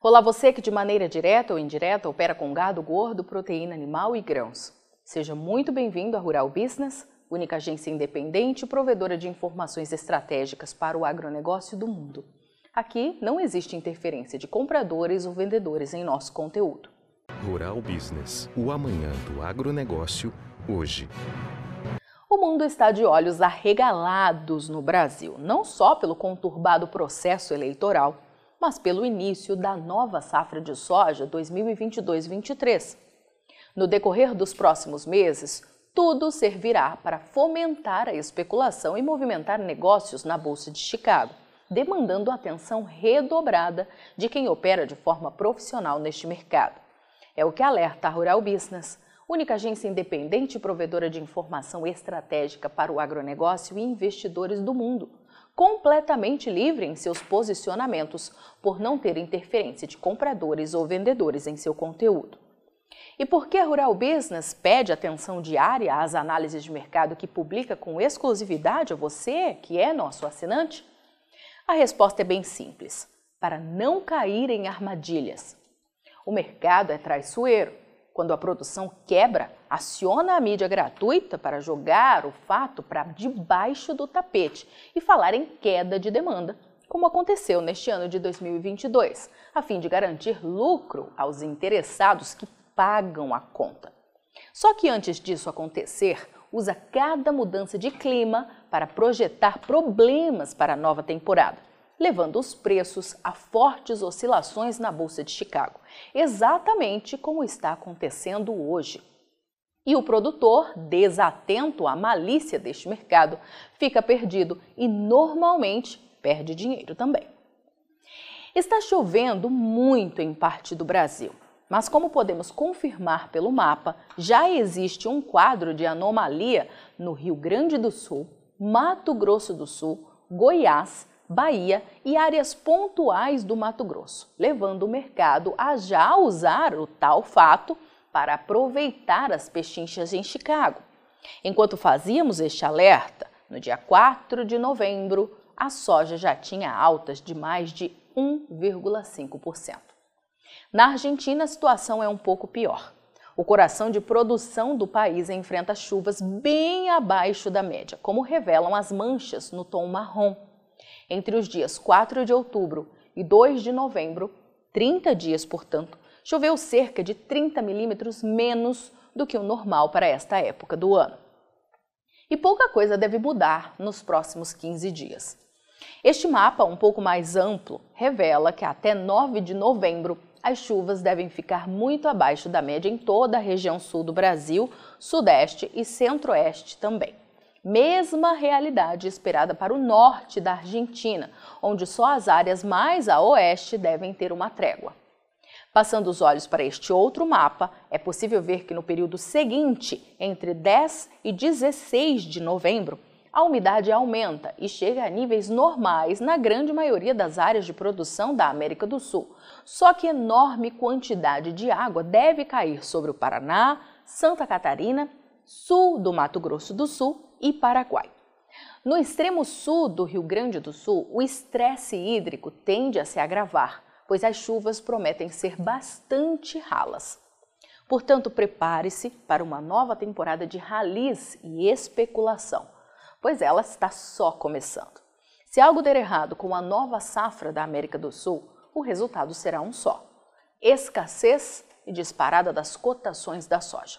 Olá, você que de maneira direta ou indireta opera com gado gordo, proteína animal e grãos. Seja muito bem-vindo à Rural Business, única agência independente e provedora de informações estratégicas para o agronegócio do mundo. Aqui não existe interferência de compradores ou vendedores em nosso conteúdo. Rural Business, o amanhã do agronegócio, hoje. O mundo está de olhos arregalados no Brasil, não só pelo conturbado processo eleitoral, mas pelo início da nova safra de soja 2022-23. No decorrer dos próximos meses, tudo servirá para fomentar a especulação e movimentar negócios na Bolsa de Chicago, demandando atenção redobrada de quem opera de forma profissional neste mercado. É o que alerta a Rural Business, única agência independente e provedora de informação estratégica para o agronegócio e investidores do mundo completamente livre em seus posicionamentos por não ter interferência de compradores ou vendedores em seu conteúdo. E por que a Rural Business pede atenção diária às análises de mercado que publica com exclusividade a você, que é nosso assinante? A resposta é bem simples: para não cair em armadilhas. O mercado é traiçoeiro quando a produção quebra, aciona a mídia gratuita para jogar o fato para debaixo do tapete e falar em queda de demanda, como aconteceu neste ano de 2022, a fim de garantir lucro aos interessados que pagam a conta. Só que antes disso acontecer, usa cada mudança de clima para projetar problemas para a nova temporada levando os preços a fortes oscilações na Bolsa de Chicago, exatamente como está acontecendo hoje. E o produtor, desatento à malícia deste mercado, fica perdido e normalmente perde dinheiro também. Está chovendo muito em parte do Brasil, mas como podemos confirmar pelo mapa, já existe um quadro de anomalia no Rio Grande do Sul, Mato Grosso do Sul, Goiás, Bahia e áreas pontuais do Mato Grosso, levando o mercado a já usar o tal fato para aproveitar as pechinchas em Chicago. Enquanto fazíamos este alerta, no dia 4 de novembro, a soja já tinha altas de mais de 1,5%. Na Argentina, a situação é um pouco pior. O coração de produção do país enfrenta chuvas bem abaixo da média, como revelam as manchas no tom marrom entre os dias 4 de outubro e 2 de novembro, 30 dias, portanto, choveu cerca de 30 milímetros menos do que o normal para esta época do ano. E pouca coisa deve mudar nos próximos 15 dias. Este mapa, um pouco mais amplo, revela que até 9 de novembro as chuvas devem ficar muito abaixo da média em toda a região sul do Brasil, sudeste e centro-oeste também. Mesma realidade esperada para o norte da Argentina, onde só as áreas mais a oeste devem ter uma trégua. Passando os olhos para este outro mapa, é possível ver que no período seguinte, entre 10 e 16 de novembro, a umidade aumenta e chega a níveis normais na grande maioria das áreas de produção da América do Sul. Só que enorme quantidade de água deve cair sobre o Paraná, Santa Catarina, sul do Mato Grosso do Sul e Paraguai. No extremo sul do Rio Grande do Sul, o estresse hídrico tende a se agravar, pois as chuvas prometem ser bastante ralas. Portanto, prepare-se para uma nova temporada de ralis e especulação, pois ela está só começando. Se algo der errado com a nova safra da América do Sul, o resultado será um só: escassez e disparada das cotações da soja.